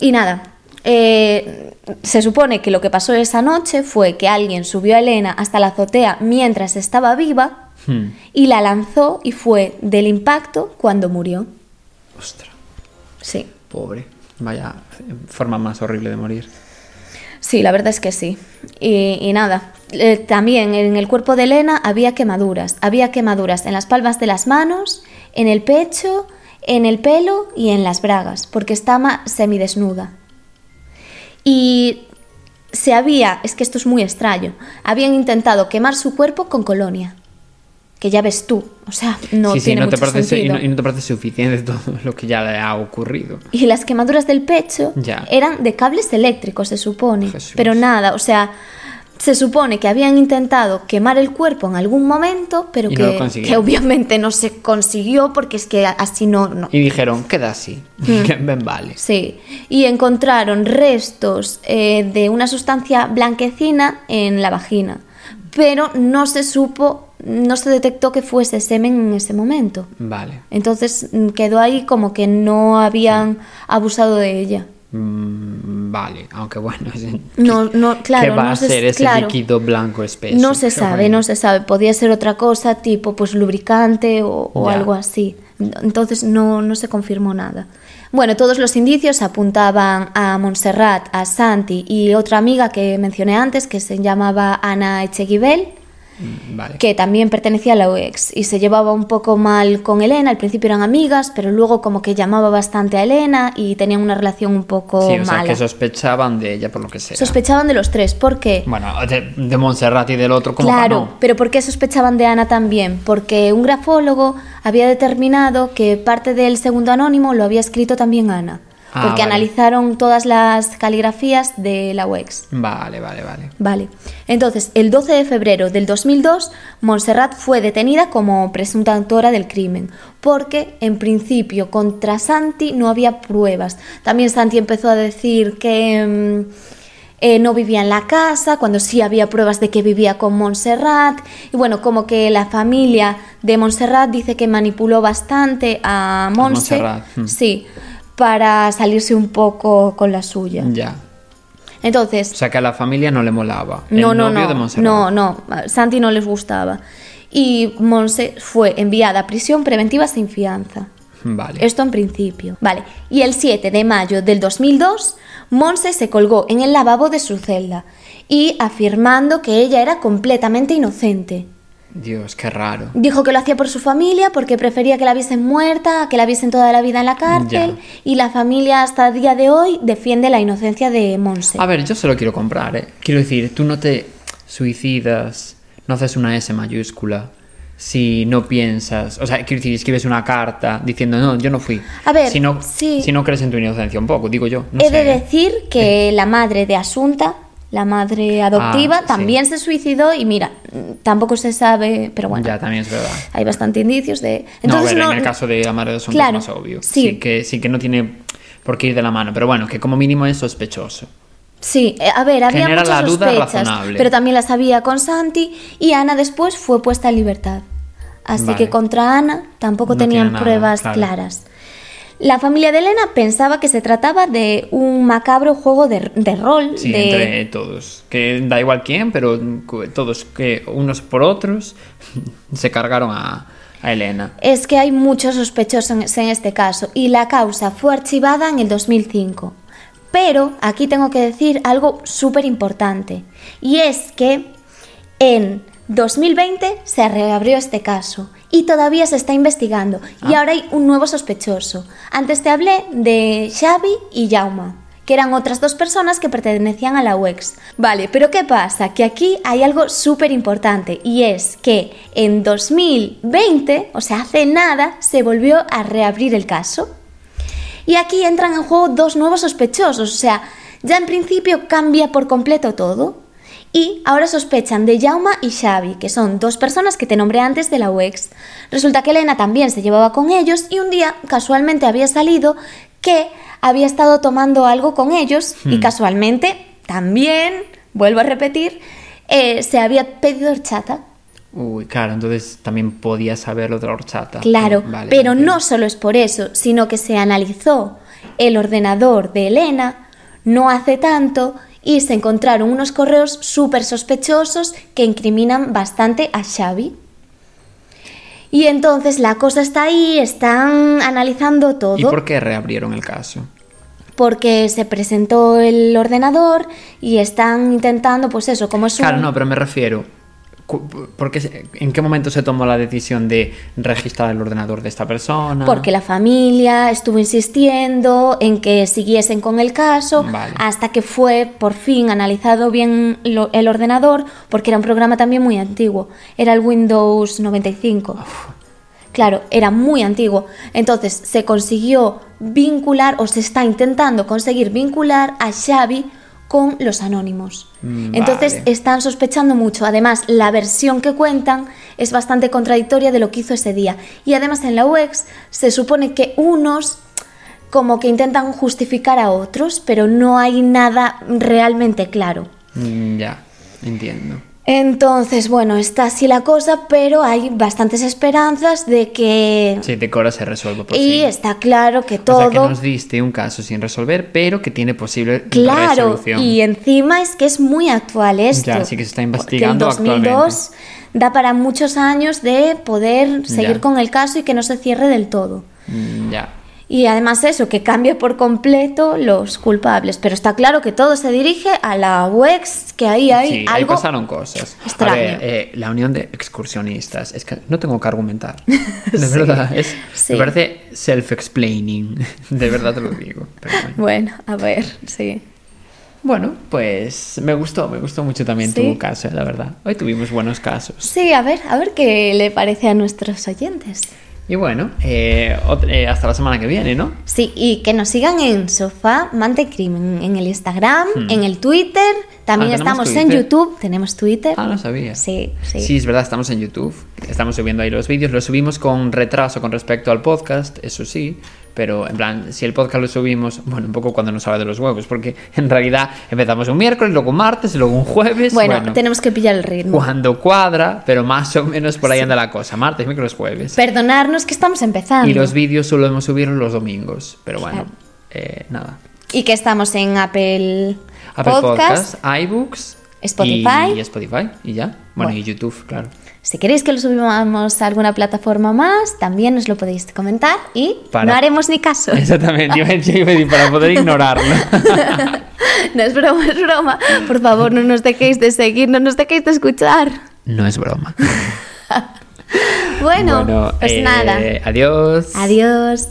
Speaker 1: Y nada, eh, se supone que lo que pasó esa noche fue que alguien subió a Elena hasta la azotea mientras estaba viva
Speaker 2: Hmm.
Speaker 1: y la lanzó y fue del impacto cuando murió.
Speaker 2: Ostras,
Speaker 1: Sí,
Speaker 2: pobre. Vaya forma más horrible de morir.
Speaker 1: sí, la verdad es que sí. Y, y nada, eh, también en el cuerpo de Elena había quemaduras. Había quemaduras en las palmas de las manos, en el pecho, en el pelo y en las bragas, porque estaba semidesnuda. Y se había, es que esto es muy extraño, habían intentado quemar su cuerpo con colonia. Que ya ves tú, o sea, no
Speaker 2: sí, sí,
Speaker 1: tiene
Speaker 2: no te parece, y no, y no te parece suficiente todo lo que ya le ha ocurrido.
Speaker 1: Y las quemaduras del pecho
Speaker 2: Ya.
Speaker 1: eran de cables eléctricos, se supone.
Speaker 2: Jesús.
Speaker 1: Pero nada, o sea, se supone que habían intentado quemar el cuerpo en algún momento, pero
Speaker 2: no
Speaker 1: que, obviamente no se consiguió porque es que así no, no.
Speaker 2: Y dijeron, queda así,
Speaker 1: Hmm.
Speaker 2: que ven vale.
Speaker 1: Sí, y encontraron restos eh, de una sustancia blanquecina en la vagina, pero no se supo, no se detectó que fuese semen en ese momento.
Speaker 2: Vale.
Speaker 1: Entonces mm, quedó ahí como que no habían abusado de ella.
Speaker 2: Mm, vale, aunque bueno,
Speaker 1: No, no, claro,
Speaker 2: ¿qué va
Speaker 1: no
Speaker 2: a
Speaker 1: se-
Speaker 2: ser ese
Speaker 1: claro.
Speaker 2: líquido blanco espeso?
Speaker 1: No se sabe,
Speaker 2: bueno.
Speaker 1: no se sabe. Podía ser otra cosa, tipo pues lubricante o, o algo así. Entonces no, no se confirmó nada. Bueno, todos los indicios apuntaban a Montserrat, a Santi y otra amiga que mencioné antes, que se llamaba Ana Echeguibel,
Speaker 2: Vale.
Speaker 1: que también pertenecía a la UEX y se llevaba un poco mal con Elena. Al principio eran amigas, pero luego como que llamaba bastante a Elena y tenían una relación un poco
Speaker 2: Sí, o sea, que sospechaban de ella por lo que sea.
Speaker 1: Sospechaban de los tres. ¿Por qué?
Speaker 2: Bueno, de, de Montserrat y del otro, como
Speaker 1: Claro, pero ¿por qué sospechaban de Ana también? Porque un grafólogo había determinado que parte del segundo anónimo lo había escrito también Ana.
Speaker 2: Ah,
Speaker 1: porque
Speaker 2: vale.
Speaker 1: analizaron todas las caligrafías de la UEX.
Speaker 2: Vale, vale, vale.
Speaker 1: Vale. Entonces, el 12 de febrero del 2002, Montserrat fue detenida como presunta autora del crimen, porque en principio contra Santi no había pruebas. También Santi empezó a decir que mm, eh, no vivía en la casa, cuando sí había pruebas de que vivía con Montserrat. Y bueno, como que la familia de Montserrat dice que manipuló bastante a Monse.
Speaker 2: Montserrat, mm.
Speaker 1: Sí, para salirse un poco con la suya.
Speaker 2: Ya.
Speaker 1: Entonces,
Speaker 2: O sea, que a la familia no le molaba. El
Speaker 1: no, no,
Speaker 2: novio
Speaker 1: no.
Speaker 2: de Montserrat.
Speaker 1: No, no. Santi no les gustaba. Y Monse fue enviada a prisión preventiva sin fianza.
Speaker 2: Vale.
Speaker 1: Esto en principio. Vale. Y el 7 de mayo del 2002, Monse se colgó en el lavabo de su celda y afirmando que ella era completamente inocente.
Speaker 2: Dios, qué raro.
Speaker 1: Dijo que lo hacía por su familia porque prefería que la viesen muerta que la viesen toda la vida en la cárcel
Speaker 2: Ya.
Speaker 1: y la familia hasta el día de hoy defiende la inocencia de Monse.
Speaker 2: A ver, yo se lo quiero comprar, ¿eh? Quiero decir, tú no te suicidas, no haces una S mayúscula si no piensas, o sea, quiero decir, escribes una carta diciendo, no, yo no fui.
Speaker 1: A ver,
Speaker 2: si no,
Speaker 1: sí.
Speaker 2: si no crees en tu inocencia un poco, digo yo. No
Speaker 1: He
Speaker 2: sé,
Speaker 1: de
Speaker 2: ¿eh?
Speaker 1: decir que la madre de Asunta, la madre adoptiva,
Speaker 2: Ah, sí.
Speaker 1: también se suicidó y mira, tampoco se sabe, pero bueno,
Speaker 2: Ya, también es verdad.
Speaker 1: hay bastante indicios de...
Speaker 2: no,
Speaker 1: Entonces, no-
Speaker 2: en el caso de la madre de Asunto
Speaker 1: Claro,
Speaker 2: es más obvio.
Speaker 1: sí.
Speaker 2: que, sí que no tiene por qué ir de la mano, pero bueno, que como mínimo es sospechoso.
Speaker 1: Sí, eh, a ver, había
Speaker 2: Genera
Speaker 1: muchas
Speaker 2: la duda
Speaker 1: sospechas,
Speaker 2: razonable.
Speaker 1: pero también las había con Santi y Ana después fue puesta en libertad. Así
Speaker 2: Vale.
Speaker 1: que contra Ana tampoco
Speaker 2: No
Speaker 1: tenían
Speaker 2: nada,
Speaker 1: pruebas
Speaker 2: claro.
Speaker 1: claras. La familia de Elena pensaba que se trataba de un macabro juego de, de rol.
Speaker 2: Sí,
Speaker 1: de...
Speaker 2: entre todos. Que da igual quién, pero todos que unos por otros se cargaron a, a Elena.
Speaker 1: Es que hay muchos sospechosos en, en este caso y la causa fue archivada en el 2005. Pero aquí tengo que decir algo súper importante y es que en 2020 se reabrió este caso y todavía se está investigando y ahora hay un nuevo sospechoso. Antes te hablé de Xavi y Jauma que eran otras dos personas que pertenecían a la UEX. Vale, pero ¿qué pasa? Que aquí hay algo súper importante y es que en 2020, o sea, hace nada, se volvió a reabrir el caso. Y aquí entran en juego dos nuevos sospechosos, o sea, ya en principio cambia por completo todo. Y ahora sospechan de Jauma y Xavi, que son dos personas que te nombré antes de la UEX. Resulta que Elena también se llevaba con ellos y un día casualmente había salido que había estado tomando algo con ellos y casualmente también, vuelvo a repetir, eh, se había pedido horchata.
Speaker 2: Uy, claro, entonces también podía saber lo de la horchata.
Speaker 1: Claro,
Speaker 2: Vale,
Speaker 1: pero
Speaker 2: entiendo.
Speaker 1: no solo es por eso, sino que se analizó el ordenador de Elena no hace tanto y se encontraron unos correos súper sospechosos que incriminan bastante a Xavi. Y entonces la cosa está ahí, están analizando todo.
Speaker 2: ¿Y por qué reabrieron el caso?
Speaker 1: Porque se presentó el ordenador y están intentando, pues eso, como es un...
Speaker 2: Claro, no, pero me refiero. Porque, ¿En qué momento se tomó la decisión de registrar el ordenador de esta persona?
Speaker 1: Porque la familia estuvo insistiendo en que siguiesen con el caso
Speaker 2: Vale.
Speaker 1: hasta que fue por fin analizado bien lo- el ordenador, porque era un programa también muy antiguo. Era el Windows 95. Claro, era muy antiguo. Entonces se consiguió vincular o se está intentando conseguir vincular a Xavi con los anónimos.
Speaker 2: Mm,
Speaker 1: Entonces están sospechando mucho. Además, la versión que cuentan es bastante contradictoria de lo que hizo ese día. Y además en la UX se supone que unos como que intentan justificar a otros, pero no hay nada realmente claro.
Speaker 2: Mm, Ya, entiendo.
Speaker 1: Entonces, bueno, está así la cosa, pero hay bastantes esperanzas de que...
Speaker 2: Sí, de que ahora se resuelva por
Speaker 1: y
Speaker 2: fin.
Speaker 1: está claro que
Speaker 2: O
Speaker 1: todo...
Speaker 2: sea, que nos diste un caso sin resolver, pero que tiene posible
Speaker 1: Claro,
Speaker 2: resolución.
Speaker 1: y encima es que es muy actual esto.
Speaker 2: Ya, sí que se está investigando
Speaker 1: el 2002 da para muchos años de poder seguir
Speaker 2: Ya.
Speaker 1: con el caso y que no se cierre del todo.
Speaker 2: Mm, Ya.
Speaker 1: Y además eso, que cambie por completo los culpables. Pero está claro que todo se dirige a la UEX, que ahí hay
Speaker 2: sí, ahí
Speaker 1: algo...
Speaker 2: pasaron cosas.
Speaker 1: extraño.
Speaker 2: A ver, eh, la unión de excursionistas. Es que no tengo que argumentar. De verdad, es,
Speaker 1: sí.
Speaker 2: me parece self-explaining. De verdad te lo digo. Bueno.
Speaker 1: Bueno, a ver, sí.
Speaker 2: Bueno, pues me gustó, me gustó mucho también
Speaker 1: Sí.
Speaker 2: tu caso, la verdad. Hoy tuvimos buenos casos.
Speaker 1: Sí, a ver, a ver qué le parece a nuestros oyentes.
Speaker 2: Y bueno, eh, eh, hasta la semana que viene, ¿no?
Speaker 1: Sí, y que nos sigan en Sofá Mantecrimen, en el Instagram, en el Twitter, también
Speaker 2: Hmm. Ah, ¿tenemos
Speaker 1: estamos en? YouTube, tenemos Twitter.
Speaker 2: Ah, no sabía.
Speaker 1: Sí, sí.
Speaker 2: Sí, es verdad, estamos en YouTube. Estamos subiendo ahí los vídeos. Los subimos con retraso con respecto al podcast, eso sí. Pero en plan, si el podcast lo subimos, bueno, un poco cuando nos habla de los huevos, porque en realidad empezamos un miércoles, luego un martes, luego un jueves.
Speaker 1: bueno, tenemos que pillar el ritmo.
Speaker 2: cuando cuadra, pero más o menos por ahí anda la cosa. Martes, miércoles, jueves.
Speaker 1: Perdonarnos que estamos empezando.
Speaker 2: Y los vídeos solo hemos subido los domingos. Pero bueno,
Speaker 1: Claro.
Speaker 2: eh, nada.
Speaker 1: Y que estamos en Apple,
Speaker 2: Apple
Speaker 1: Podcast.
Speaker 2: Podcast, iBooks.
Speaker 1: Spotify.
Speaker 2: Y, y Spotify. Y ya. Bueno,
Speaker 1: Bueno.
Speaker 2: y YouTube, claro.
Speaker 1: Si queréis que lo subamos a alguna plataforma más, también nos lo podéis comentar y
Speaker 2: Para-
Speaker 1: no haremos ni caso.
Speaker 2: Exactamente, yo yo iba a decir, para poder ignorarlo.
Speaker 1: no es broma, es broma. Por favor, no nos dejéis de seguir, no nos dejéis de escuchar.
Speaker 2: No es broma.
Speaker 1: Bueno, pues
Speaker 2: eh,
Speaker 1: nada.
Speaker 2: Adiós.
Speaker 1: Adiós.